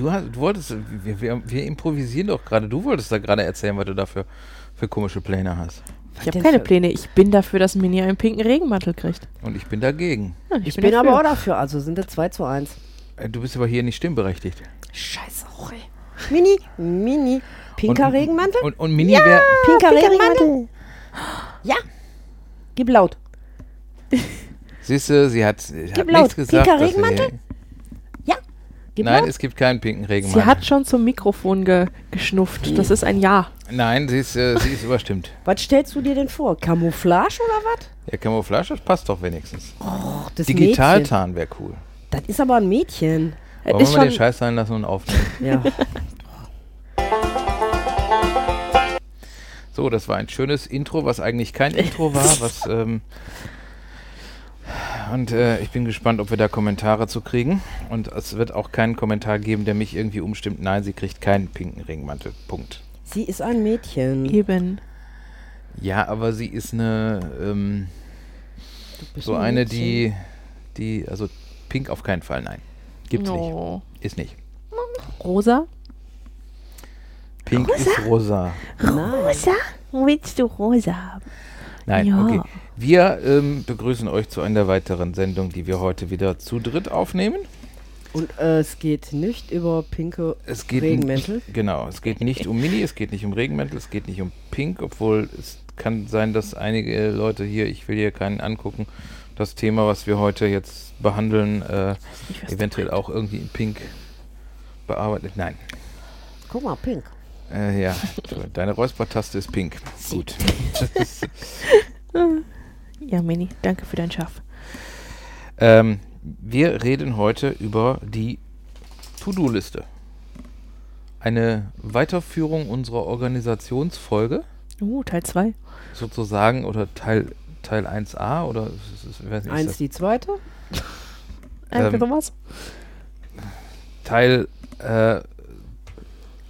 Du, hast- du wolltest, wir, wir, wir improvisieren doch gerade. Du wolltest da gerade erzählen, was du da für, komische Pläne hast. Ich habe keine Pläne. Ich bin dafür, dass Mini einen pinken Regenmantel kriegt. Und ich bin dagegen. Ja, Ich bin, dafür. aber auch dafür, also sind es 2 zu 1. Äh, Du bist aber hier nicht stimmberechtigt. Scheiße, Jorge. Mini, Mini. Pinker Und- Regenmantel? Und, und Mini wäre. Pinker Regenmantel? Ja. Gib laut. Siehst du, sie hat, sie hat Gib laut. nichts gesagt. Pinker Regenmantel? Gib Nein, es gibt keinen pinken Regenmantel. Sie hat schon zum Mikrofon ge geschnufft. Das ist ein Ja. Nein, sie ist, äh, sie ist überstimmt. Was stellst du dir denn vor? Camouflage oder was? Ja, Camouflage, das passt doch wenigstens. Oh, das Mädchen. Digitaltarn wäre cool. Das ist aber ein Mädchen. Es Wollen ist wir den schon, Scheiß sein lassen und aufnehmen? Ja. So, das war ein schönes Intro, was eigentlich kein Intro war. Was, ähm, und äh, ich bin gespannt, ob wir da Kommentare zu kriegen. Und es wird auch keinen Kommentar geben, der mich irgendwie umstimmt. Nein, sie kriegt keinen pinken Regenmantel. Punkt. Sie ist ein Mädchen. eben. Ja, aber sie ist eine, ähm, Du bist so ein eine, die, die, also pink auf keinen Fall, nein. Gibt's nicht. Oh. Ist nicht. Rosa? Pink ist rosa. Rosa? Willst du rosa haben? Nein, Ja. okay. Wir ähm, begrüßen euch zu einer weiteren Sendung, die wir heute wieder zu dritt aufnehmen. Und äh, es geht nicht über pinke Es geht Regenmäntel. Genau, es geht nicht um Mini, es geht nicht um Regenmäntel, es geht nicht um Pink, obwohl es kann sein, dass einige Leute hier, ich will hier keinen angucken, das Thema, was wir heute jetzt behandeln, äh, Ich weiß eventuell auch irgendwie in Pink bearbeitet. Nein. Guck mal, pink. Äh, ja, deine Räuspertaste ist pink. Gut. Ja, Mini, danke für dein Schaff. ähm, wir reden heute über die To-Do-Liste. Eine Weiterführung unserer Organisationsfolge. Uh, Teil 2. sozusagen oder Teil Teil 1a oder ist, ist, ich weiß nicht, Eins die zweite. Einfach Ähm, sowas? Teil äh,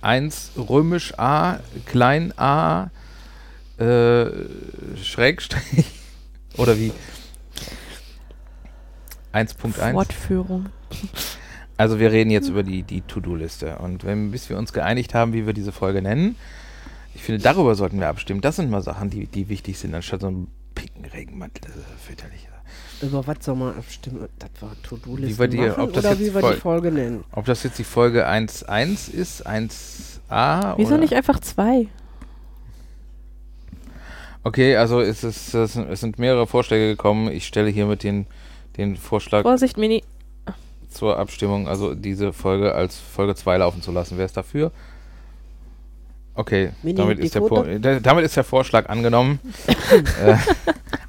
1 römisch a klein a äh, Schrägstrich oder wie 1.1 Fortführung. Also wir reden jetzt über die, die To-Do-Liste und wenn, bis wir uns geeinigt haben, wie wir diese Folge nennen, ich finde, darüber sollten wir abstimmen. Das sind mal Sachen, die, die wichtig sind, anstatt so ein pinken Regenmantel. Das ist fürchterlich. Über was soll man abstimmen? Das war To-Do-Liste machen oder jetzt wie wir voll- die Folge nennen. Ob das jetzt die Folge 1.1 ist, 1a Wieso oder? nicht einfach zwei? Okay, also es, ist, es sind- mehrere Vorschläge gekommen. Ich stelle hiermit den, den Vorschlag Vorsicht, Mini. zur Abstimmung, also diese Folge als Folge 2 laufen zu lassen. Wer ist dafür? Okay, Mini, damit ist, der, damit ist der Vorschlag angenommen. äh,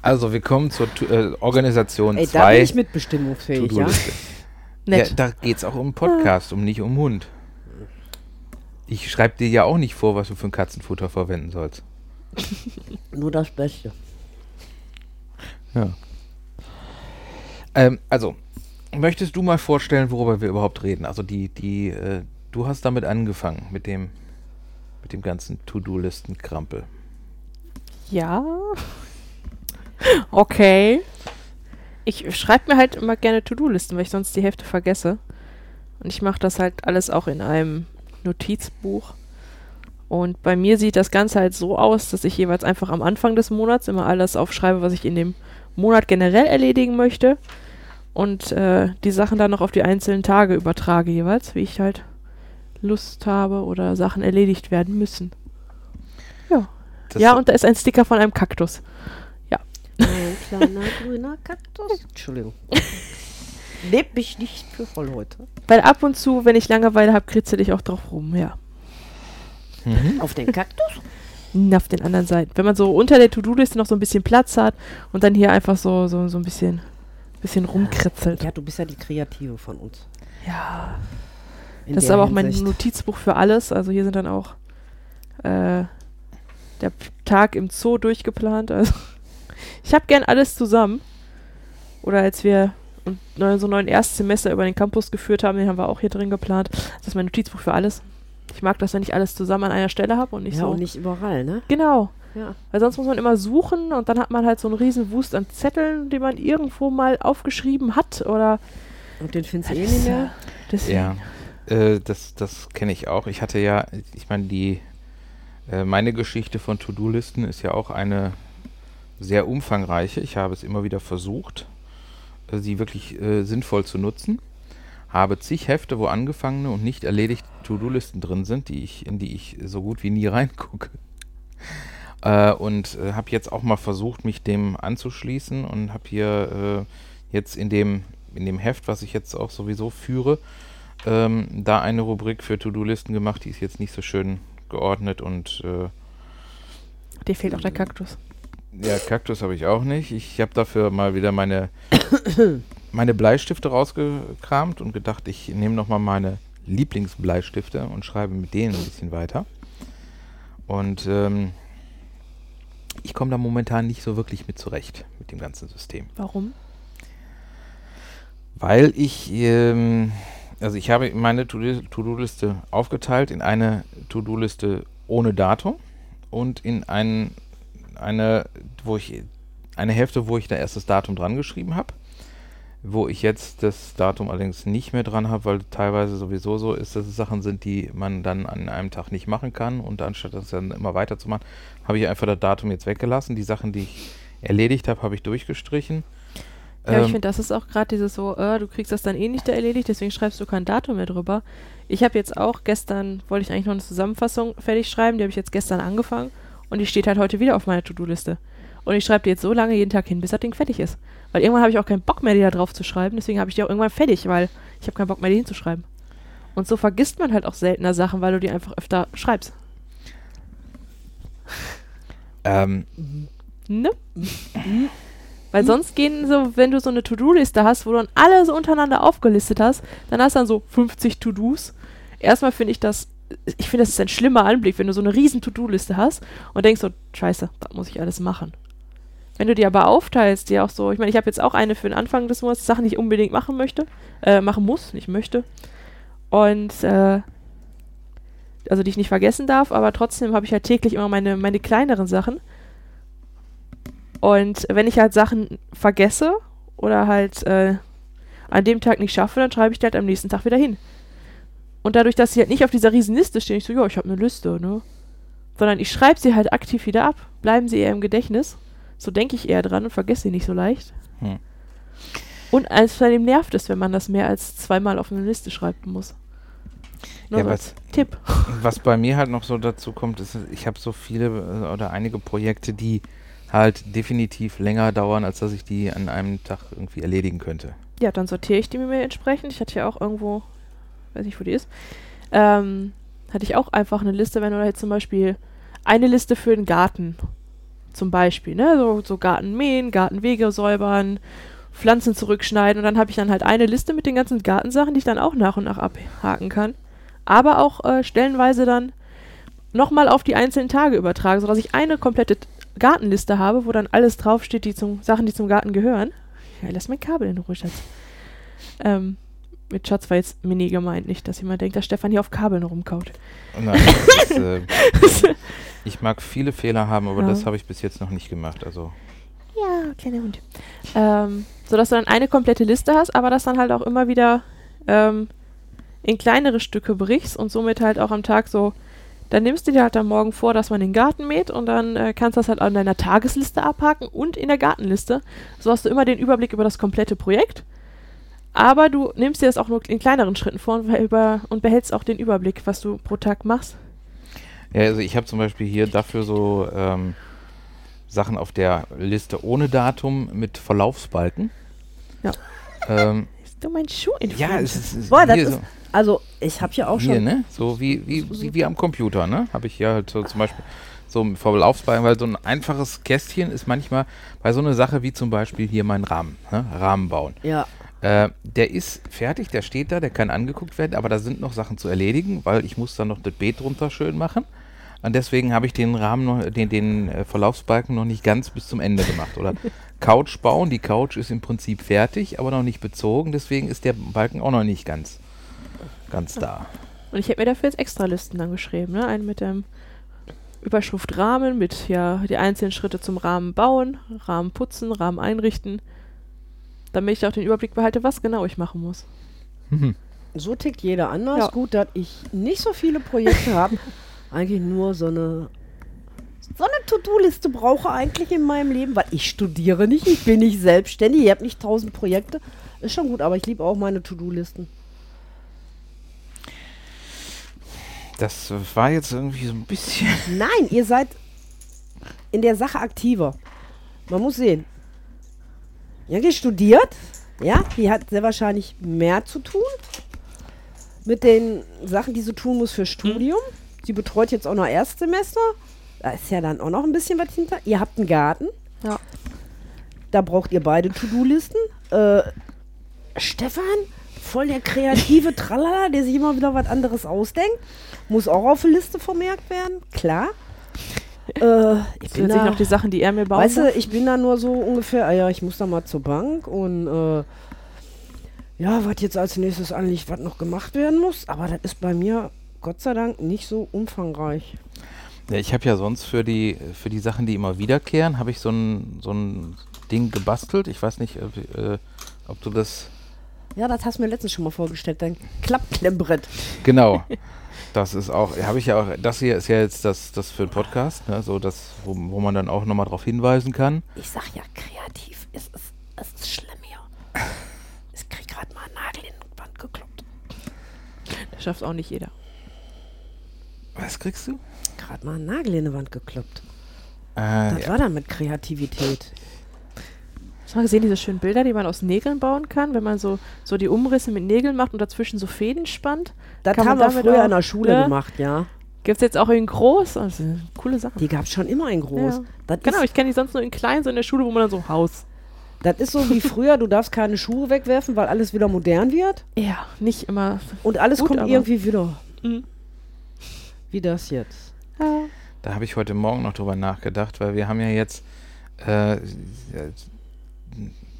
also wir kommen zur Tu- äh, Organisation Ey, da bin 2 ich mitbestimmungsfähig, ja? Ja, da geht es auch um Podcast, um nicht um Hund. Ich schreibe dir ja auch nicht vor, was du für ein Katzenfutter verwenden sollst. Nur das Beste. Ja. Ähm, also, möchtest du mal vorstellen, worüber wir überhaupt reden? Also die, die, äh, du hast damit angefangen, mit dem, mit dem ganzen To-Do-Listen-Krampel. Ja. Okay. Ich schreibe mir halt immer gerne To-Do-Listen, weil ich sonst die Hälfte vergesse. Und ich mache das halt alles auch in einem Notizbuch. Und bei mir sieht das Ganze halt so aus, dass ich jeweils einfach am Anfang des Monats immer alles aufschreibe, was ich in dem Monat generell erledigen möchte. Und äh, die Sachen dann noch auf die einzelnen Tage übertrage jeweils, wie ich halt Lust habe oder Sachen erledigt werden müssen. Ja. Das, ja, und da ist ein Sticker von einem Kaktus. Ein kleiner grüner Kaktus. Entschuldigung. Lebt mich nicht für voll heute. Weil ab und zu, wenn ich Langeweile habe, kritzel ich auch drauf rum, ja. Mhm. Auf den Kaktus? Na, Auf den anderen Seiten. Wenn man so unter der To-Do-Liste noch so ein bisschen Platz hat und dann hier einfach so, so, so ein bisschen, bisschen rumkritzelt. Ja, du bist ja die Kreative von uns. Ja. In Das ist aber auch mein Hinsicht. Notizbuch für alles. Also hier sind dann auch äh, der Tag im Zoo durchgeplant. Also ich habe gern alles zusammen. Oder als wir so einen neuen Erstsemester über den Campus geführt haben, den haben wir auch hier drin geplant. Das ist mein Notizbuch für alles. Ich mag das, wenn ich alles zusammen an einer Stelle habe und nicht Ja, so. und nicht überall, ne? Genau. Ja. Weil sonst muss man immer suchen und dann hat man halt so einen riesen Wust an Zetteln, die man irgendwo mal aufgeschrieben hat oder Und den findest du eh nicht mehr? Deswegen. Ja, äh, das, das kenne ich auch. Ich hatte ja, ich meine, die äh, meine Geschichte von To-Do-Listen ist ja auch eine sehr umfangreiche. Ich habe es immer wieder versucht, äh, sie wirklich äh, sinnvoll zu nutzen. Habe zig Hefte, wo angefangene und nicht erledigte To-Do-Listen drin sind, die ich, in die ich so gut wie nie reingucke. Äh, und äh, habe jetzt auch mal versucht, mich dem anzuschließen und habe hier äh, jetzt in dem, in dem Heft, was ich jetzt auch sowieso führe, ähm, da eine Rubrik für To-Do-Listen gemacht, die ist jetzt nicht so schön geordnet und äh, Dir fehlt auch der Kaktus. ja, Kaktus habe ich auch nicht. Ich habe dafür mal wieder meine, meine Bleistifte rausgekramt und gedacht, ich nehme nochmal meine Lieblingsbleistifte und schreibe mit denen ein bisschen weiter. Und ähm, ich komme da momentan nicht so wirklich mit zurecht mit dem ganzen System. Warum? Weil ich, ähm, also ich habe meine To-Do- To-Do-Liste aufgeteilt in eine To-Do-Liste ohne Datum und in ein, eine, wo ich, eine Hälfte, wo ich da erst das Datum dran geschrieben habe. Wo ich jetzt das Datum allerdings nicht mehr dran habe, weil teilweise sowieso so ist, dass es Sachen sind, die man dann an einem Tag nicht machen kann. Und anstatt das dann immer weiterzumachen, habe ich einfach das Datum jetzt weggelassen. Die Sachen, die ich erledigt habe, habe ich durchgestrichen. Ja, ich Ähm, finde, das ist auch gerade dieses so, äh, du kriegst das dann eh nicht da erledigt, deswegen schreibst du kein Datum mehr drüber. Ich habe jetzt auch gestern, wollte ich eigentlich noch eine Zusammenfassung fertig schreiben, die habe ich jetzt gestern angefangen und die steht halt heute wieder auf meiner To-Do-Liste. Und ich schreibe die jetzt so lange jeden Tag hin, bis das Ding fertig ist. Weil irgendwann habe ich auch keinen Bock mehr, die da drauf zu schreiben, deswegen habe ich die auch irgendwann fertig, weil ich habe keinen Bock mehr, die hinzuschreiben. Und so vergisst man halt auch seltener Sachen, weil du die einfach öfter schreibst. ähm, Ne? Weil sonst gehen so, wenn du so eine To-Do-Liste hast, wo du dann alle so untereinander aufgelistet hast, dann hast du dann so 50 To-Dos. Erstmal finde ich das, ich finde, das ist ein schlimmer Anblick, wenn du so eine riesen To-Do-Liste hast und denkst so, scheiße, das muss ich alles machen. Wenn du die aber aufteilst, die auch so, ich meine, ich habe jetzt auch eine für den Anfang des Monats, Sachen, die ich unbedingt machen möchte, äh, machen muss, nicht möchte. Und, äh, also die ich nicht vergessen darf, aber trotzdem habe ich halt täglich immer meine, meine kleineren Sachen. Und wenn ich halt Sachen vergesse oder halt äh, an dem Tag nicht schaffe, dann schreibe ich die halt am nächsten Tag wieder hin. Und dadurch, dass sie halt nicht auf dieser riesen Liste stehen, ich so, ja, ich habe eine Liste, ne? Sondern ich schreibe sie halt aktiv wieder ab. Bleiben sie eher im Gedächtnis. So denke ich eher dran und vergesse sie nicht so leicht. Hm. Und außerdem nervt es, wenn man das mehr als zweimal auf eine Liste schreiben muss. Nur Ja, so was- Tipp. Was bei mir halt noch so dazu kommt, ist, ich habe so viele äh, oder einige Projekte, die halt definitiv länger dauern, als dass ich die an einem Tag irgendwie erledigen könnte. Ja, dann sortiere ich die mir entsprechend. Ich hatte ja auch irgendwo, weiß nicht, wo die ist, ähm, hatte ich auch einfach eine Liste, wenn du jetzt zum Beispiel eine Liste für den Garten, zum Beispiel, ne, so, so Garten mähen, Gartenwege säubern, Pflanzen zurückschneiden und dann habe ich dann halt eine Liste mit den ganzen Gartensachen, die ich dann auch nach und nach abhaken kann, aber auch äh, stellenweise dann nochmal auf die einzelnen Tage übertragen, sodass ich eine komplette Gartenliste habe, wo dann alles draufsteht, die zum Sachen, die zum Garten gehören. Ja, lass mein Kabel in Ruhe, Schatz. Ähm, mit Schatz war jetzt mini gemeint, nicht, dass jemand denkt, dass Stefan hier auf Kabeln rumkaut. Nein, das ist, äh, ich mag viele Fehler haben, aber Ja. das habe ich bis jetzt noch nicht gemacht. Also Ja, kleiner Hund. Ähm, sodass du dann eine komplette Liste hast, aber das dann halt auch immer wieder ähm, in kleinere Stücke brichst und somit halt auch am Tag so, dann nimmst du dir halt am Morgen vor, dass man den Garten mäht und dann äh, kannst du das halt an deiner Tagesliste abhaken und in der Gartenliste. So hast du immer den Überblick über das komplette Projekt. Aber du nimmst dir das auch nur in kleineren Schritten vor und, über, und behältst auch den Überblick, was du pro Tag machst. Ja, also ich habe zum Beispiel hier dafür so ähm, Sachen auf der Liste ohne Datum mit Verlaufsbalken. Ja. Ähm, Ist du mein Schuh in ja, es ist, es ist Boah, das hier ist so, Also, ich habe ja auch hier, schon. ne? So wie, wie, wie, wie am Computer, ne? Habe ich hier halt so zum Beispiel so mit Verlaufsbalken, weil so ein einfaches Kästchen ist manchmal bei so einer Sache wie zum Beispiel hier mein Rahmen, ne? Rahmen bauen. Ja, Äh, der ist fertig, der steht da, der kann angeguckt werden, aber da sind noch Sachen zu erledigen, weil ich muss dann noch das Beet drunter schön machen. Und deswegen habe ich den Rahmen noch, den, den äh, Verlaufsbalken noch nicht ganz bis zum Ende gemacht. Oder Couch bauen, die Couch ist im Prinzip fertig, aber noch nicht bezogen, deswegen ist der Balken auch noch nicht ganz, ganz da. Und ich hätte mir dafür jetzt extra Listen dann geschrieben, ne? Einen mit dem Überschrift Rahmen, mit ja die einzelnen Schritte zum Rahmen bauen, Rahmen putzen, Rahmen einrichten. damit ich auch den Überblick behalte, was genau ich machen muss. So tickt jeder anders. Ja. Gut, dass ich nicht so viele Projekte habe. Eigentlich nur so eine so eine To-Do-Liste brauche eigentlich in meinem Leben, weil ich studiere nicht, ich bin nicht selbstständig, ich habe nicht tausend Projekte. Ist schon gut, aber ich liebe auch meine To-Do-Listen. Das war jetzt irgendwie so ein bisschen. Nein, ihr seid in der Sache aktiver. Man muss sehen. Janke studiert, ja, die hat sehr wahrscheinlich mehr zu tun mit den Sachen, die sie tun muss für Studium. Sie betreut jetzt auch noch Erstsemester. Da ist ja dann auch noch ein bisschen was hinter. Ihr habt einen Garten. Ja. Da braucht ihr beide To-Do-Listen. Äh, Stefan, voll der kreative Tralala, der sich immer wieder was anderes ausdenkt. Muss auch auf der Liste vermerkt werden, klar. Äh, ich bin da, noch die Sachen, die er mir baut. weißt du, ich bin da nur so ungefähr, ah ja, ich muss da mal zur Bank und äh, ja, was jetzt als nächstes anliegt, was noch gemacht werden muss. Aber das ist bei mir Gott sei Dank nicht so umfangreich. Ja, ich habe ja sonst für die, für die Sachen, die immer wiederkehren, habe ich so ein, so ein Ding gebastelt. Ich weiß nicht, ob, äh, ob du das. Ja, das hast du mir letztens schon mal vorgestellt, dein Klappklemmbrett. Genau. Das ist auch, habe ich ja auch, das hier ist ja jetzt das, das für den Podcast, ne, so das, wo, wo man dann auch nochmal drauf hinweisen kann. Ich sag ja, kreativ, es ist, es ist schlimm hier. Ich krieg gerade mal einen Nagel in die Wand gekloppt. Das schafft auch nicht jeder. Was kriegst du? Gerade mal einen Nagel in die Wand gekloppt. Äh, Das ja. war dann mit Kreativität. Hast du mal gesehen, diese schönen Bilder, die man aus Nägeln bauen kann, wenn man so, so die Umrisse mit Nägeln macht und dazwischen so Fäden spannt? Das Kann man haben wir früher auch- in der Schule ne? gemacht, ja. Gibt es jetzt auch in groß? Also, coole Sachen. Die gab es schon immer in groß. Ja. Genau, ich kenne die sonst nur in klein, so in der Schule, wo man dann so Haus. das ist so wie früher, du darfst keine Schuhe wegwerfen, weil alles wieder modern wird. Ja, nicht immer. Und alles Gut, kommt irgendwie wieder. Mhm. Wie das jetzt. Ja. Da habe ich heute Morgen noch drüber nachgedacht, weil wir haben ja jetzt, äh,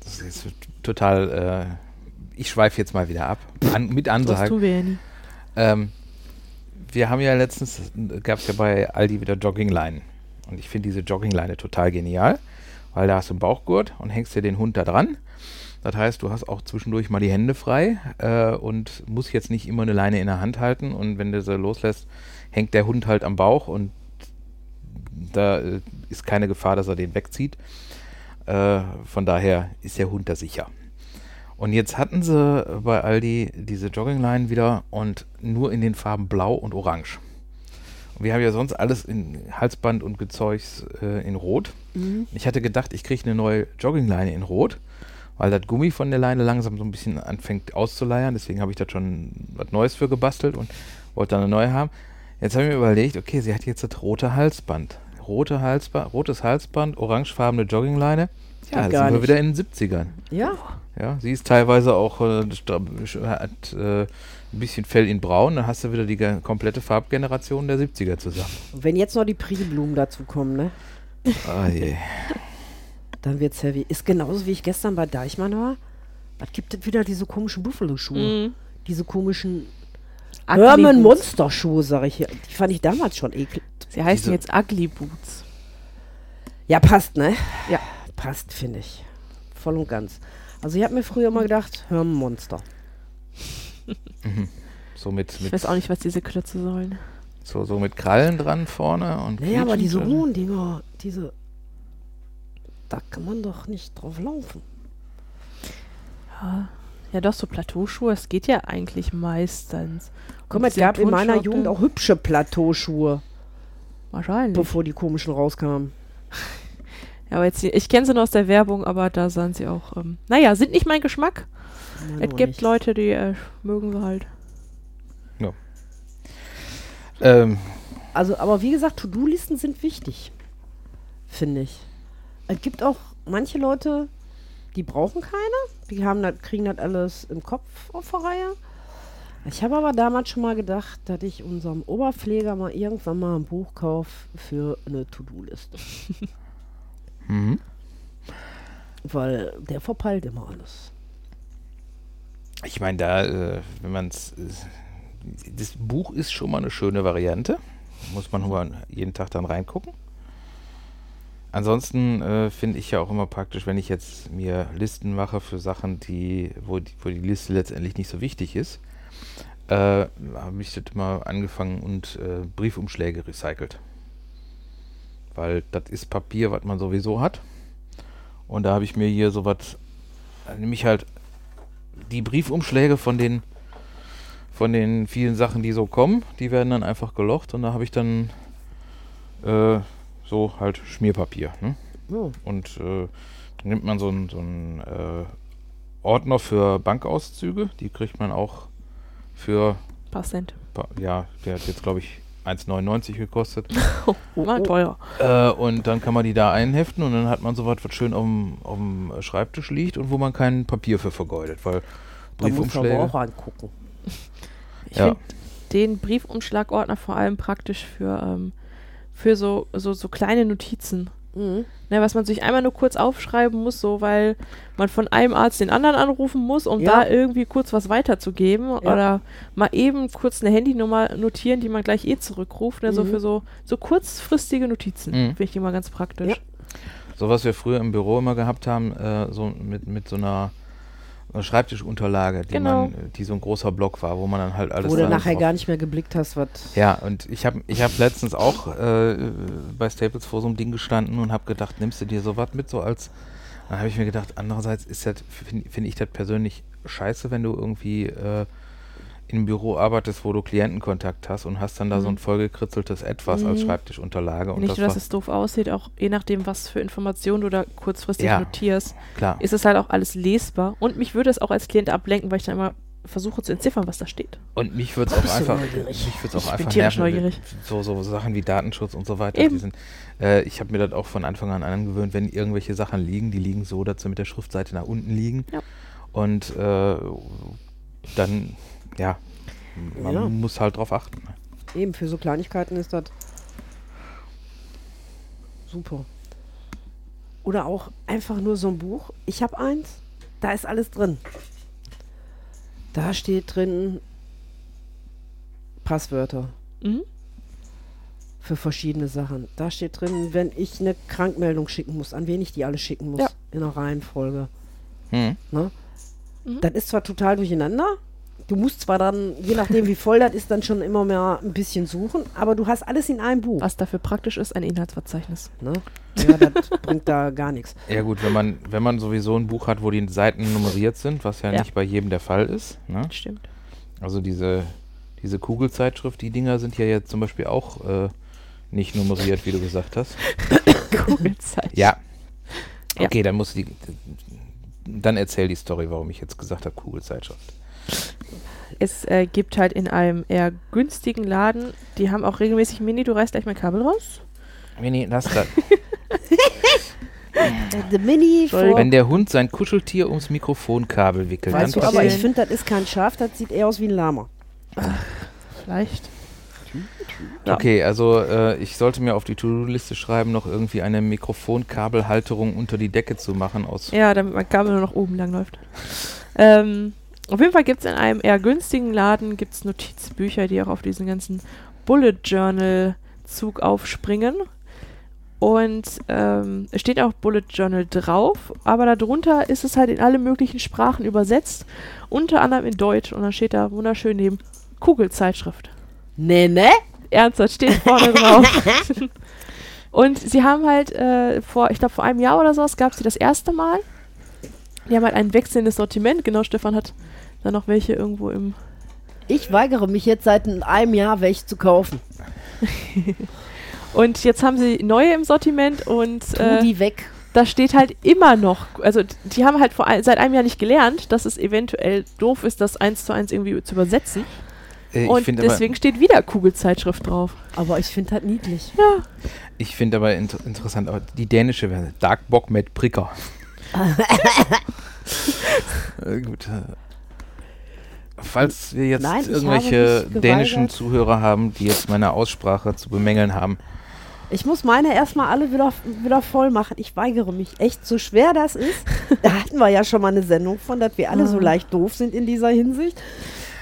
das ist total, äh, ich schweife jetzt mal wieder ab, an, mit Das Ansage. tun wir ja nie. Ähm, wir haben ja letztens, gab es ja bei Aldi wieder Joggingleinen. Und ich finde diese Joggingleine total genial, weil da hast du einen Bauchgurt und hängst dir den Hund da dran. Das heißt, du hast auch zwischendurch mal die Hände frei äh, und musst jetzt nicht immer eine Leine in der Hand halten. Und wenn du sie loslässt, hängt der Hund halt am Bauch und da äh, ist keine Gefahr, dass er den wegzieht. Äh, von daher ist der Hund da sicher. Und jetzt hatten sie bei Aldi diese Joggingline wieder und nur in den Farben Blau und Orange. Und wir haben ja sonst alles in Halsband und Gezeugs äh, in Rot. Ich hatte gedacht, ich kriege eine neue Joggingleine in Rot, weil das Gummi von der Leine langsam so ein bisschen anfängt auszuleiern. Deswegen habe ich da schon was Neues für gebastelt und wollte dann eine neue haben. Jetzt habe ich mir überlegt, okay, sie hat jetzt das rote Halsband. Rote Halsband, rotes Halsband, orangefarbene Joggingleine. Ja, sind wir nicht. wieder in den 70ern. Ja, Ja, sie ist teilweise auch äh, hat äh, ein bisschen Fell in Braun, dann hast du wieder die komplette Farbgeneration der 70er zusammen. und wenn jetzt noch die Priblumen dazu kommen, ne? Ah, je. Dann wird's heavy. Ist genauso wie ich gestern bei Deichmann war. Was gibt es wieder diese komischen Buffalo-Schuhe? Mhm. Diese komischen Herman. Monster-Schuhe, sag ich hier. Die fand ich damals schon eklig. Sie heißen Diese- jetzt Ugly Boots. Ja, passt, ne? Ja. Passt, finde ich. Voll und ganz. Also ich habe mir früher immer gedacht, Herman Monster. So mit, Ich mit, weiß auch nicht, was diese Klötze sollen. so, so mit Krallen dran vorne und Naja, aber diese hohen Dinger, diese. Da kann man doch nicht drauf laufen. Ja, ja doch, so Plateauschuhe, es geht ja eigentlich meistens. Mal, es gab in meiner Jugend auch hübsche Plateauschuhe, Wahrscheinlich. bevor die komischen rauskamen. Ja, aber jetzt, ich kenne sie nur aus der Werbung, aber da sahen sie auch, ähm, naja, sind nicht mein Geschmack. Meine es gibt nicht. Leute, die äh, mögen sie halt. Ähm, Also, aber wie gesagt, To-Do-Listen sind wichtig, finde ich. Es gibt auch manche Leute, die brauchen keine. Die haben das, kriegen das alles im Kopf auf der Reihe. Ich habe aber damals schon mal gedacht, dass ich unserem Oberpfleger mal irgendwann mal ein Buch kaufe für eine To-Do-Liste. mhm. Weil der verpeilt immer alles. Ich meine, da, äh, wenn man es. Äh, das Buch ist schon mal eine schöne Variante. Muss man jeden Tag dann reingucken. Ansonsten äh, finde ich ja auch immer praktisch, wenn ich jetzt mir Listen mache für Sachen, die, wo die, wo die Liste letztendlich nicht so wichtig ist, äh, habe ich das immer angefangen und äh, Briefumschläge recycelt. Weil das ist Papier, was man sowieso hat. Und da habe ich mir hier sowas, äh, nämlich halt die Briefumschläge von den von den vielen Sachen, die so kommen, die werden dann einfach gelocht und da habe ich dann äh, so halt Schmierpapier. Ne? Oh. Und äh, dann nimmt man so einen so äh, Ordner für Bankauszüge, die kriegt man auch für, Paar Cent. pa- ja, der hat jetzt glaube ich 1,99 gekostet. Oh, war teuer. Äh, und dann kann man die da einheften und dann hat man sowas, was schön auf dem- Schreibtisch liegt und wo man kein Papier für vergeudet, weil Da muss man aber Briefumschläge. auch angucken. Ich Ja. finde den Briefumschlagordner vor allem praktisch für, ähm, für so, so, so kleine Notizen. Mhm. Ne, was man sich einmal nur kurz aufschreiben muss, so weil man von einem Arzt den anderen anrufen muss, um Ja. da irgendwie kurz was weiterzugeben. Oder mal eben kurz eine Handynummer notieren, die man gleich eh zurückruft. Ne, So Mhm. für so, so kurzfristige Notizen. Mhm. Finde ich immer ganz praktisch. Ja. So was wir früher im Büro immer gehabt haben, äh, so mit, mit so einer Schreibtischunterlage, die, Genau. man, äh, die so ein großer Block war, wo man dann halt alles Wo du nachher drauf- gar nicht mehr geblickt hast, was. Ja, und ich habe ich hab letztens auch äh, bei Staples vor so einem Ding gestanden und habe gedacht, nimmst du dir sowas mit, so als. Dann habe ich mir gedacht, andererseits ist das, finde find ich das persönlich scheiße, wenn du irgendwie äh, in einem Büro arbeitest, wo du Klientenkontakt hast und hast dann da so Mhm. ein vollgekritzeltes Etwas als Mhm. Schreibtischunterlage. Und Nicht das nur, dass es doof aussieht, auch je nachdem, was für Informationen du da kurzfristig Ja. notierst, klar. ist es halt auch alles lesbar. Und mich würde es auch als Klient ablenken, weil ich dann immer versuche zu entziffern, was da steht. Und mich würde es auch einfach, neugierig? mich würd's auch Ich bin einfach tierisch nerven, neugierig. So, so Sachen wie Datenschutz und so weiter. Eben. Die sind, äh, ich habe mir das auch von Anfang an angewöhnt, wenn irgendwelche Sachen liegen, die liegen so, dass sie mit der Schriftseite nach unten liegen. Ja. Und äh, dann, ja, man Ja. muss halt drauf achten. Eben, für so Kleinigkeiten ist das super. Oder auch einfach nur so ein Buch. Ich habe eins, da ist alles drin. Da steht drin Passwörter Mhm. für verschiedene Sachen. Da steht drin, wenn ich eine Krankmeldung schicken muss, an wen ich die alle schicken muss, Ja. in einer Reihenfolge. Hm. Ne? Mhm. Das ist zwar total durcheinander. Du musst zwar dann, je nachdem wie voll das ist, dann schon immer mehr ein bisschen suchen, aber du hast alles in einem Buch. Was dafür praktisch ist, ein Inhaltsverzeichnis. Ne? Ja, das bringt da gar nichts. Ja gut, wenn man, wenn man sowieso ein Buch hat, wo die Seiten nummeriert sind, was ja, Ja. nicht bei jedem der Fall ist. Ne? Stimmt. Also diese, diese Kugelzeitschrift, die Dinger sind ja jetzt zum Beispiel auch äh, nicht nummeriert, wie du gesagt hast. Kugelzeit. Ja. Ja. Okay, dann muss die. Dann erzähl die Story, warum ich jetzt gesagt habe, Kugelzeitschrift. Es äh, gibt halt in einem eher günstigen Laden, die haben auch regelmäßig Mini, du reißt gleich mein Kabel raus. Mini, lass das. The Mini Wenn der Hund sein Kuscheltier ums Mikrofonkabel wickelt, weißt du, dann aber passiert- ich finde, das ist kein Schaf, das sieht eher aus wie ein Lama. Vielleicht. Ja. Okay, also äh, ich sollte mir auf die To-Do-Liste schreiben, noch irgendwie eine Mikrofonkabelhalterung unter die Decke zu machen aus. Ja, damit mein Kabel nur noch oben lang läuft. Ähm, auf jeden Fall gibt es in einem eher günstigen Laden gibt's Notizbücher, die auch auf diesen ganzen Bullet Journal Zug aufspringen. Und ähm, es steht auch Bullet Journal drauf, aber darunter ist es halt in alle möglichen Sprachen übersetzt, unter anderem in Deutsch. Und dann steht da wunderschön neben Kugelzeitschrift. Ne, ne? Ernsthaft steht vorne drauf. Und sie haben halt äh, vor, ich glaube vor einem Jahr oder so, gab sie das erste Mal. Die haben halt ein wechselndes Sortiment. Genau, Stefan hat da noch welche irgendwo im. Ich weigere mich jetzt seit einem Jahr, welche zu kaufen. Und jetzt haben sie neue im Sortiment und Tu äh, die weg. da steht halt immer noch, also die haben halt vor ein, seit einem Jahr nicht gelernt, dass es eventuell doof ist, das eins zu eins irgendwie zu übersetzen. Äh, ich und finde deswegen steht wieder Kugelzeitschrift drauf. Aber ich finde das niedlich. Ja. ich find aber inter interessant, aber die dänische Version, Darkbock mit Pricker. Äh, gut. Falls wir jetzt Nein, irgendwelche dänischen. Zuhörer haben, die jetzt meine Aussprache zu bemängeln haben, Ich muss meine erstmal alle wieder, wieder voll machen. Ich weigere mich echt, so schwer das ist. Da hatten wir ja schon mal eine Sendung von, dass wir alle so Ah. leicht doof sind in dieser Hinsicht.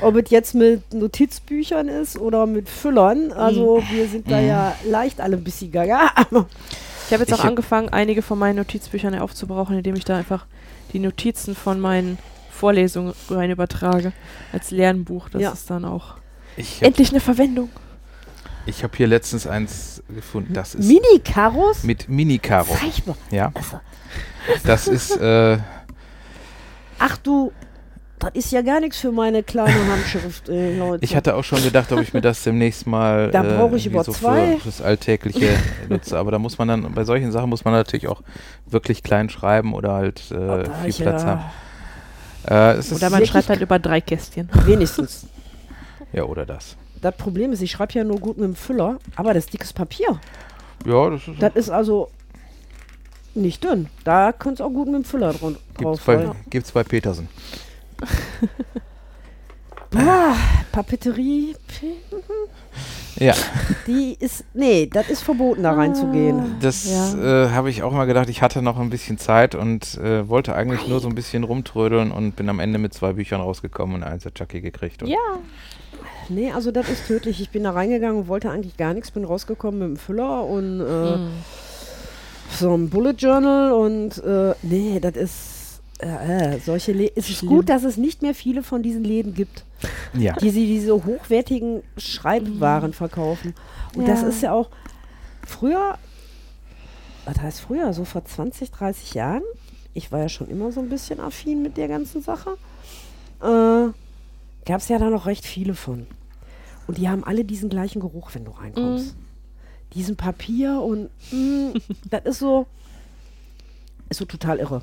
Ob es jetzt mit Notizbüchern ist oder mit Füllern. Also wir sind da ja leicht alle ein bisschen gaga. Aber Ich habe jetzt Ich auch angefangen, einige von meinen Notizbüchern aufzubrauchen, indem ich da einfach die Notizen von meinen Vorlesungen rein übertrage als Lernbuch. Das Ja. ist dann auch Ich habe endlich eine Verwendung. ich hab hier letztens eins gefunden. Das ist Mini-Karos? mit Mini-Karo. Ja, Also, das ist, äh, ach du, das ist ja gar nichts für meine kleine Handschrift, ey, Leute. ich hatte auch schon gedacht, ob ich mir das demnächst mal Da äh, brauch ich irgendwie über so zwei. für das Alltägliche nutze. Aber da muss man dann, bei solchen Sachen muss man natürlich auch wirklich klein schreiben oder halt äh, Oh, da viel Platz ja- haben. Äh, es ist, Oder man schreibt halt über drei Kästchen. Wenigstens. ja, oder das. Das Problem ist, ich schreibe ja nur gut mit dem Füller, aber das ist dickes Papier. Ja, das ist Das ist also nicht dünn. Da könntest du auch gut mit dem Füller gibt's drauf. bei, weil- gibt's bei Petersen. Boah, Papeterie, Ja, die ist. Nee, das ist verboten, da reinzugehen. das Ja. äh, habe ich auch mal gedacht. Ich hatte noch ein bisschen Zeit und äh, wollte eigentlich nur so ein bisschen rumtrödeln und bin am Ende mit zwei Büchern rausgekommen und eins hat Chucky gekriegt. Und Ja. Nee, also das ist tödlich. Ich bin da reingegangen und wollte eigentlich gar nichts, bin rausgekommen mit dem Füller und äh, Mhm. so ein Bullet Journal und äh, nee, das ist. Äh, solche Läden. Es ist gut, dass es nicht mehr viele von diesen Läden gibt, Ja. die sie diese hochwertigen Schreibwaren verkaufen. Und das Ja. ist ja auch früher, was heißt früher, so vor 20, 30 Jahren, ich war ja schon immer so ein bisschen affin mit der ganzen Sache, äh, gab es ja da noch recht viele von. Und die haben alle diesen gleichen Geruch, wenn du reinkommst. Diesen Papier und mm, das ist so, ist so total irre.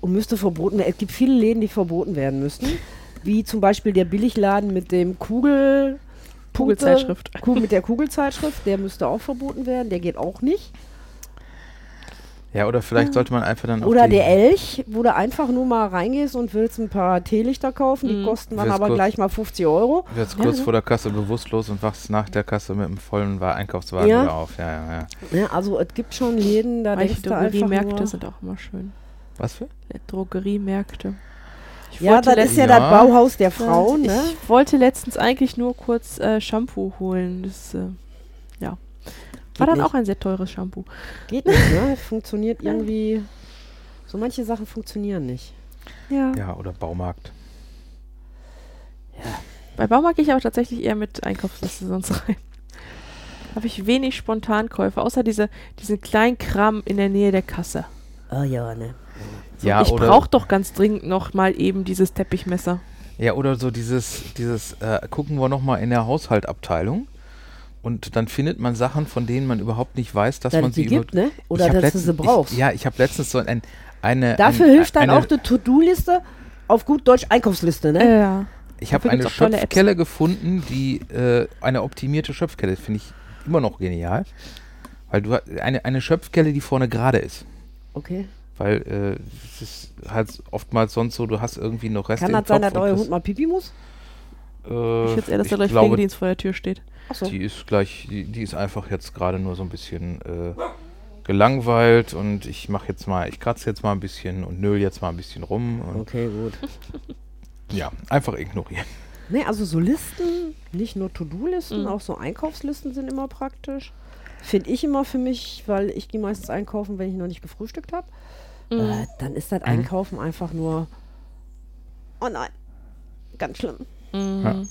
Und müsste verboten werden. Es gibt viele Läden, die verboten werden müssten. Wie zum Beispiel der Billigladen mit dem Kugel. Kugelzeitschrift. Ku- mit der Kugelzeitschrift, der müsste auch verboten werden, der geht auch nicht. ja, oder vielleicht sollte man einfach dann auf Oder die, der Elch, wo du einfach nur mal reingehst und willst ein paar Teelichter kaufen, die Mhm. kosten dann aber kurz- gleich mal 50 Euro. Jetzt Ja, kurz vor der Kasse bewusstlos und wachst nach der Kasse mit einem vollen Wa- Einkaufswagen Ja. wieder auf. Ja, ja, ja. Ja, also es gibt schon Läden, da denkst du einfach Drogeriemärkte nur, sind auch immer schön. Was für? Drogeriemärkte. Ich Ja, wollte das ist ja, Ja. das Bauhaus der Frauen, ne? Ich wollte letztens eigentlich nur kurz äh, Shampoo holen. Das, äh, ja. War dann nicht. auch ein sehr teures Shampoo. Geht nicht, ne? Funktioniert irgendwie. So manche Sachen funktionieren nicht. Ja. Ja, oder Baumarkt. Bei Baumarkt gehe ich aber tatsächlich eher mit Einkaufsliste sonst rein. Habe ich wenig Spontankäufe, außer diese, diesen kleinen Kram in der Nähe der Kasse. Oh ja, ne? Ja, ich brauche doch ganz dringend noch mal eben dieses Teppichmesser. ja, oder so dieses, dieses äh, gucken wir nochmal in der Haushaltabteilung und dann findet man Sachen, von denen man überhaupt nicht weiß, dass Dass man sie gibt, ne? Oder dass du letztens- sie brauchst. Ich, ja, ich habe letztens so ein, eine. Dafür ein, hilft dann eine, auch die To-Do-Liste, auf gut Deutsch Einkaufsliste, ne? Ja. Ich habe eine. Schöpfkelle gefunden, die äh, eine optimierte Schöpfkelle finde ich immer noch genial. Weil du eine, eine Schöpfkelle, die vorne gerade ist. Okay. Weil äh, es ist halt oftmals sonst so, du hast irgendwie noch Reste Kann im das sein, dass euer Hund mal Pipi muss? Äh, Ich schätze eher, dass da gleich glaube, Pflegedienst vor der Tür steht. Achso. Die ist gleich, die, die ist einfach jetzt gerade nur so ein bisschen äh, gelangweilt und ich mache jetzt mal, ich kratze jetzt mal ein bisschen und nöl jetzt mal ein bisschen rum und Okay, gut. ja, einfach ignorieren. Ne, also so Listen, nicht nur To-Do-Listen, Mhm. auch so Einkaufslisten sind immer praktisch. Finde ich immer für mich, weil ich gehe meistens einkaufen, wenn ich noch nicht gefrühstückt habe. Mhm. Äh, dann ist das Einkaufen einfach nur. Oh nein, ganz schlimm. Mhm. Ja.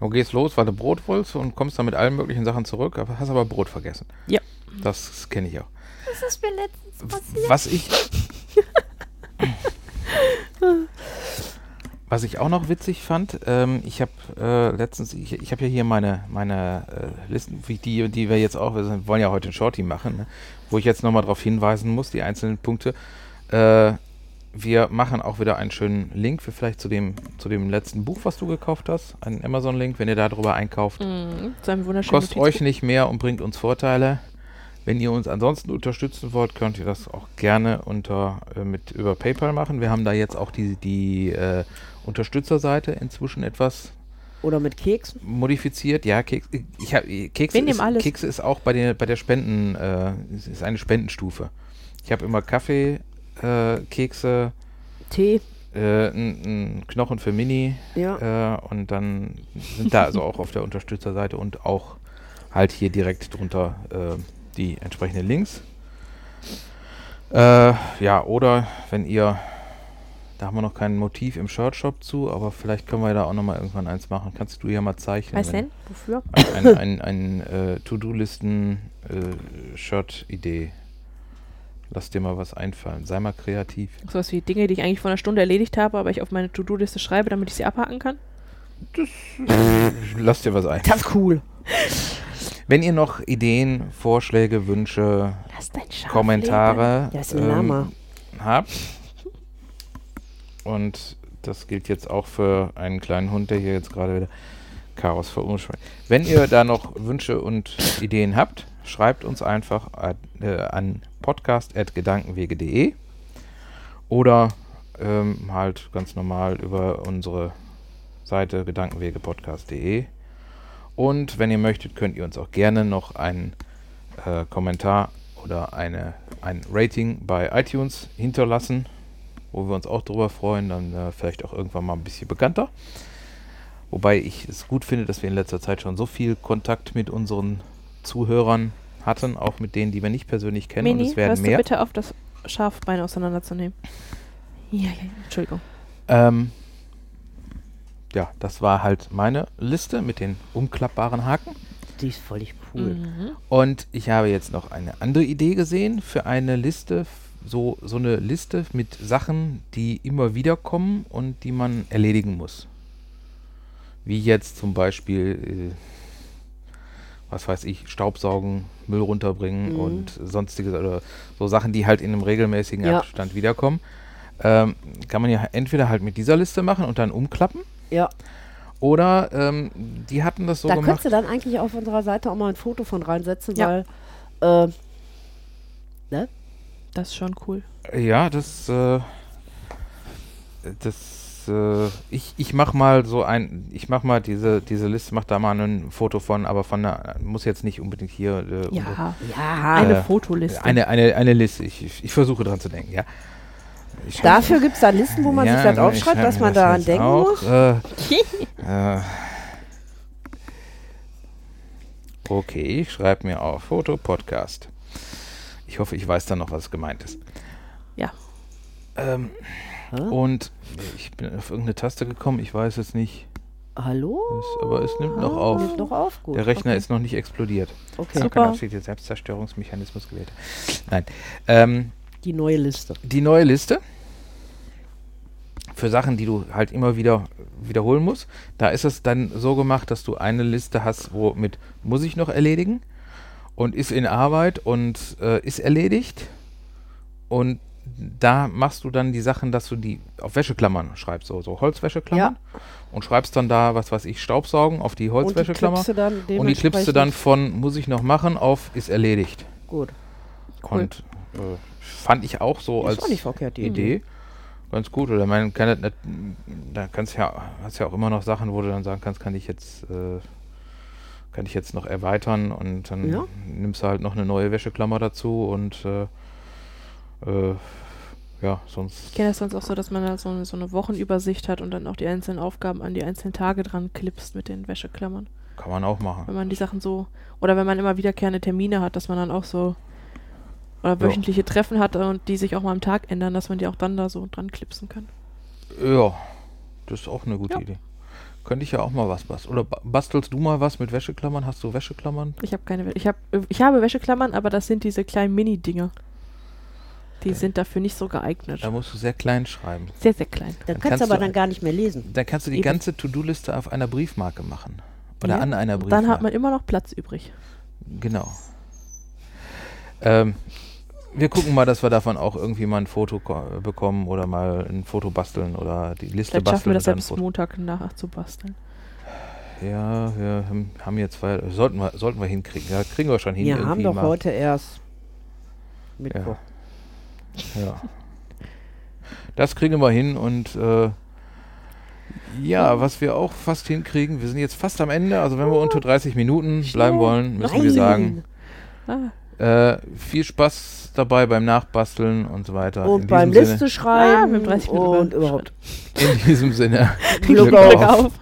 Du gehst los, weil du Brot wolltest und kommst dann mit allen möglichen Sachen zurück, aber hast aber Brot vergessen. Ja. Das kenne ich auch. Das ist mir letztens Was ich. Was ich auch noch witzig fand, ähm, ich habe äh, letztens, ich, ich habe ja hier meine, meine äh, Listen, die, die wir jetzt auch, wir sind, wollen ja heute ein Shorty machen, ne? Wo ich jetzt nochmal darauf hinweisen muss, die einzelnen Punkte. Äh, wir machen auch wieder einen schönen Link für vielleicht zu dem, zu dem letzten Buch, was du gekauft hast, einen Amazon-Link, wenn ihr darüber einkauft. Wunderschönen Kostet euch nicht mehr und bringt uns Vorteile. Wenn ihr uns ansonsten unterstützen wollt, könnt ihr das auch gerne unter, äh, mit, über PayPal machen. Wir haben da jetzt auch die, die äh, Unterstützerseite inzwischen etwas Oder mit Keks. modifiziert. Ja, Keks, ich hab, Kekse, ist. Kekse ist auch bei der, bei der Spenden, äh, ist eine Spendenstufe. Ich habe immer Kaffee, äh, Kekse, Tee. äh, ein Knochen für Mini, Ja. äh, und dann sind da also auch auf der Unterstützerseite und auch halt hier direkt drunter äh, die entsprechenden Links. Ja, oder wenn ihr, da haben wir noch kein Motiv im Shirt-Shop zu, aber vielleicht können wir da auch nochmal irgendwann eins machen. Kannst du ja mal zeichnen. Was denn? Wofür? Ein, ein, ein, ein äh, To-Do-Listen-Shirt-Idee. Lass dir mal was einfallen. Sei mal kreativ. Sowas wie Dinge, die ich eigentlich vor einer Stunde erledigt habe, aber ich auf meine To-Do-Liste schreibe, damit ich sie abhaken kann. Lass dir was ein. Das ist cool. Wenn ihr noch Ideen, Vorschläge, Wünsche, Kommentare Lama. habt. Und das gilt jetzt auch für einen kleinen Hund, der hier jetzt gerade wieder Chaos verursacht. Wenn ihr da noch Wünsche und Ideen habt, schreibt uns einfach an, äh, an podcast.gedankenwege.de oder ähm, halt ganz normal über unsere Seite gedankenwegepodcast.de. Und wenn ihr möchtet, könnt ihr uns auch gerne noch einen äh, Kommentar oder eine, ein Rating bei iTunes hinterlassen, wo wir uns auch drüber freuen, dann äh, vielleicht auch irgendwann mal ein bisschen bekannter. Wobei ich es gut finde, dass wir in letzter Zeit schon so viel Kontakt mit unseren Zuhörern hatten, auch mit denen, die wir nicht persönlich kennen. und Mini, es werden hörst mehr. du bitte auf, das Schafbein auseinanderzunehmen? Ja, ja. Entschuldigung. Ähm, ja, das war halt meine Liste mit den umklappbaren Haken. Die ist völlig cool. Mhm. Und ich habe jetzt noch eine andere Idee gesehen für eine Liste, so, so eine Liste mit Sachen, die immer wieder kommen und die man erledigen muss. Wie jetzt zum Beispiel, äh, was weiß ich, Staubsaugen, Müll runterbringen Mhm. und sonstiges oder so Sachen, die halt in einem regelmäßigen Ja. Abstand wiederkommen. Ähm, kann man ja entweder halt mit dieser Liste machen und dann umklappen. Ja, Oder ähm, die hatten das so da gemacht. könntest du dann eigentlich auf unserer Seite auch mal ein Foto von reinsetzen, Ja. weil äh, ne? Das ist schon cool. Ja, das, äh, das, äh, ich, ich mach mal so ein, ich mach mal diese, diese Liste, mach da mal ein Foto von, aber von einer, muss jetzt nicht unbedingt hier, äh, Ja, Ja, eine Fotoliste. eine, eine, eine Liste, ich, ich, ich versuche dran zu denken, ja. Ich dafür gibt es da Listen, wo man Ja, sich das aufschreibt, schreib dass man das daran jetzt denken auch, muss. Äh, äh, okay, ich schreibe mir auf Foto, Podcast. Ich hoffe, ich weiß dann noch, was gemeint ist. Ja. Ähm, und ich bin auf irgendeine Taste gekommen, ich weiß es nicht. Hallo? Es, aber es nimmt noch Ah, auf. Nimmt noch auf, gut. Der Rechner okay. ist noch nicht explodiert. Okay. Super. Steht hier Selbstzerstörungsmechanismus gewählt. Nein. Ähm, Die neue Liste. die neue Liste für Sachen, die du halt immer wieder wiederholen musst. Da ist es dann so gemacht, dass du eine Liste hast, wo mit muss ich noch erledigen und ist in Arbeit und äh, ist erledigt. Und da machst du dann die Sachen, dass du die auf Wäscheklammern schreibst, so, so Holzwäscheklammern. Und schreibst dann da, was weiß ich, Staubsaugen auf die Holzwäscheklammer. Und die klippst du dann von muss ich noch machen auf ist erledigt. Gut. Cool. Und äh, fand ich auch so Ist als auch verkehrt, Idee ganz gut. Oder man kann das nicht, da kannst ja, hast ja auch immer noch Sachen, wo du dann sagen kannst, kann ich jetzt, äh, kann ich jetzt noch erweitern und dann Ja. nimmst du halt noch eine neue Wäscheklammer dazu und äh, äh, ja, sonst Ich kenne das sonst auch so, dass man da so eine, so eine Wochenübersicht hat und dann auch die einzelnen Aufgaben an die einzelnen Tage dran klippst mit den Wäscheklammern. kann man auch machen. Wenn man die Sachen so, oder wenn man immer wiederkehrende Termine hat, dass man dann auch so, oder Ja. wöchentliche Treffen hat und die sich auch mal am Tag ändern, dass man die auch dann da so dran klipsen kann. Ja, das ist auch eine gute Ja. Idee. Könnte ich ja auch mal was basteln. Oder ba- bastelst du mal was mit Wäscheklammern? Hast du Wäscheklammern? Ich habe keine, ich habe, ich habe Wäscheklammern, aber das sind diese kleinen Mini-Dinger. Die sind dafür nicht so geeignet. Da musst du sehr klein schreiben. Sehr, sehr klein. Dann Dann kannst kannst du aber dann gar nicht mehr lesen. Dann kannst du die Eben. ganze To-Do-Liste auf einer Briefmarke machen. Oder Ja. an einer Briefmarke. dann hat man immer noch Platz übrig. Genau. Ähm, wir gucken mal, dass wir davon auch irgendwie mal ein Foto ko- bekommen oder mal ein Foto basteln oder die Liste Vielleicht schaffen basteln. wir das und dann ja bis Montag nachzubasteln. ja, wir haben- jetzt zwei, sollten wir, sollten wir hinkriegen. Ja, kriegen wir schon hin. Wir haben doch mal. heute erst Mittwoch. Ja. Das kriegen wir hin und äh, ja, was wir auch fast hinkriegen, wir sind jetzt fast am Ende, also wenn wir unter 30 Minuten bleiben wollen, müssen wir Nein. sagen, Ah, äh, viel Spaß dabei beim Nachbasteln und so weiter. Und In beim diesem Sinne- Liste schreiben Ah, 30 Minuten und überhaupt. In diesem Sinne, Glück Glück auf. auf.